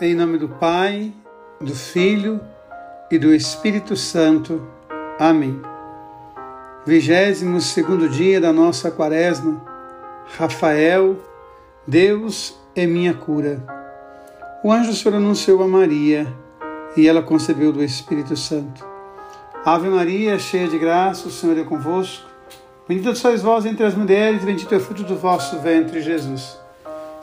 Em nome do Pai, do Filho e do Espírito Santo. Amém. Vigésimo segundo dia da nossa quaresma. Rafael, Deus é minha cura. O anjo Senhor anunciou a Maria e ela concebeu do Espírito Santo. Ave Maria, cheia de graça, o Senhor é convosco. Bendita sois vós entre as mulheres, bendito é o fruto do vosso ventre, Jesus.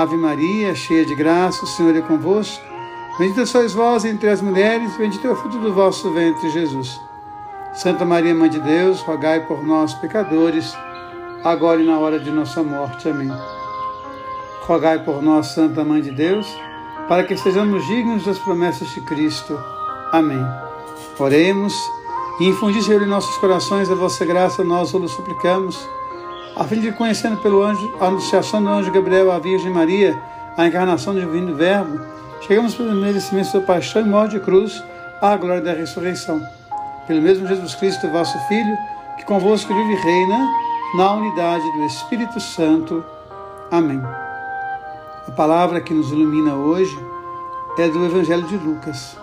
Ave Maria, cheia de graça, o Senhor é convosco. Bendita sois vós entre as mulheres, bendito é o fruto do vosso ventre, Jesus. Santa Maria, Mãe de Deus, rogai por nós, pecadores, agora e na hora de nossa morte. Amém. Rogai por nós, Santa Mãe de Deus, para que sejamos dignos das promessas de Cristo. Amém. Oremos e infundi, Senhor, em nossos corações a vossa graça, nós o suplicamos a fim de conhecendo pelo anjo, a anunciação do anjo Gabriel à Virgem Maria, a encarnação do divino Verbo, chegamos pelo merecimento da paixão e morte de cruz, à glória da ressurreição. Pelo mesmo Jesus Cristo, vosso Filho, que convosco vive e reina, na unidade do Espírito Santo. Amém. A palavra que nos ilumina hoje é do Evangelho de Lucas.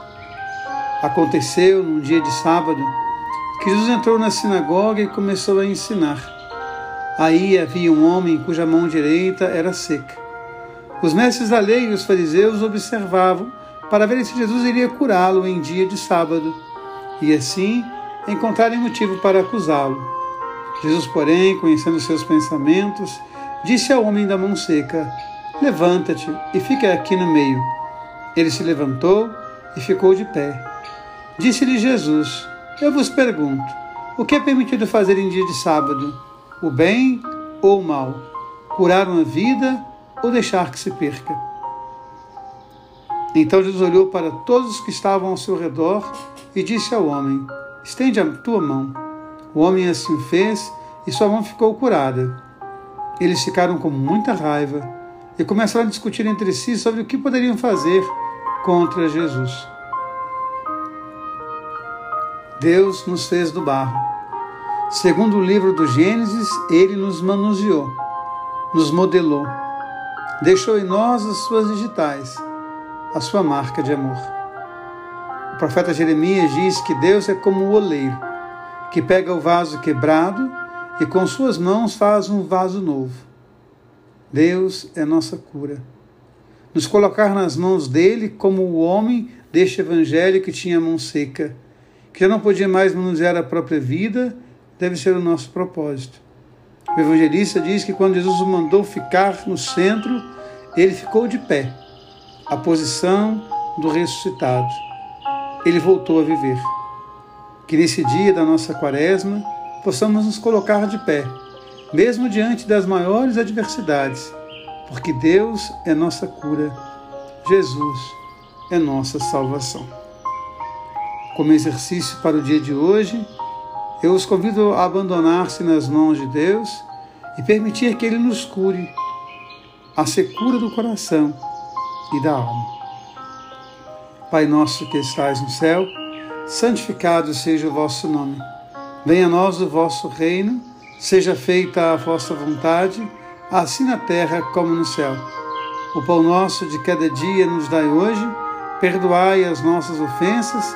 Aconteceu num dia de sábado que Jesus entrou na sinagoga e começou a ensinar. Aí havia um homem cuja mão direita era seca. Os mestres da lei e os fariseus observavam para ver se Jesus iria curá-lo em dia de sábado e assim encontrarem motivo para acusá-lo. Jesus, porém, conhecendo seus pensamentos, disse ao homem da mão seca: Levanta-te e fica aqui no meio. Ele se levantou e ficou de pé. Disse-lhe Jesus: Eu vos pergunto, o que é permitido fazer em dia de sábado? O bem ou o mal, curar uma vida ou deixar que se perca. Então Jesus olhou para todos os que estavam ao seu redor e disse ao homem: Estende a tua mão. O homem assim fez e sua mão ficou curada. Eles ficaram com muita raiva e começaram a discutir entre si sobre o que poderiam fazer contra Jesus. Deus nos fez do barro Segundo o livro do Gênesis, ele nos manuseou, nos modelou, deixou em nós as suas digitais, a sua marca de amor. O profeta Jeremias diz que Deus é como o oleiro, que pega o vaso quebrado e com suas mãos faz um vaso novo. Deus é nossa cura. Nos colocar nas mãos dele como o homem deste evangelho que tinha a mão seca, que já não podia mais manusear a própria vida deve ser o nosso propósito. O evangelista diz que quando Jesus o mandou ficar no centro, ele ficou de pé, a posição do ressuscitado. Ele voltou a viver. Que nesse dia da nossa quaresma possamos nos colocar de pé, mesmo diante das maiores adversidades, porque Deus é nossa cura, Jesus é nossa salvação. Como exercício para o dia de hoje, eu os convido a abandonar-se nas mãos de Deus e permitir que Ele nos cure, a secura do coração e da alma. Pai nosso que estais no céu, santificado seja o vosso nome. Venha a nós o vosso reino, seja feita a vossa vontade, assim na terra como no céu. O pão nosso de cada dia nos dai hoje, perdoai as nossas ofensas,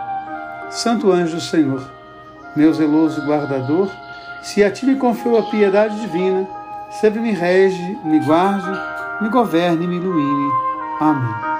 Santo anjo do Senhor, meu zeloso guardador, se a ti me confio a piedade divina, sempre me rege, me guarde, me governe e me ilumine. Amém.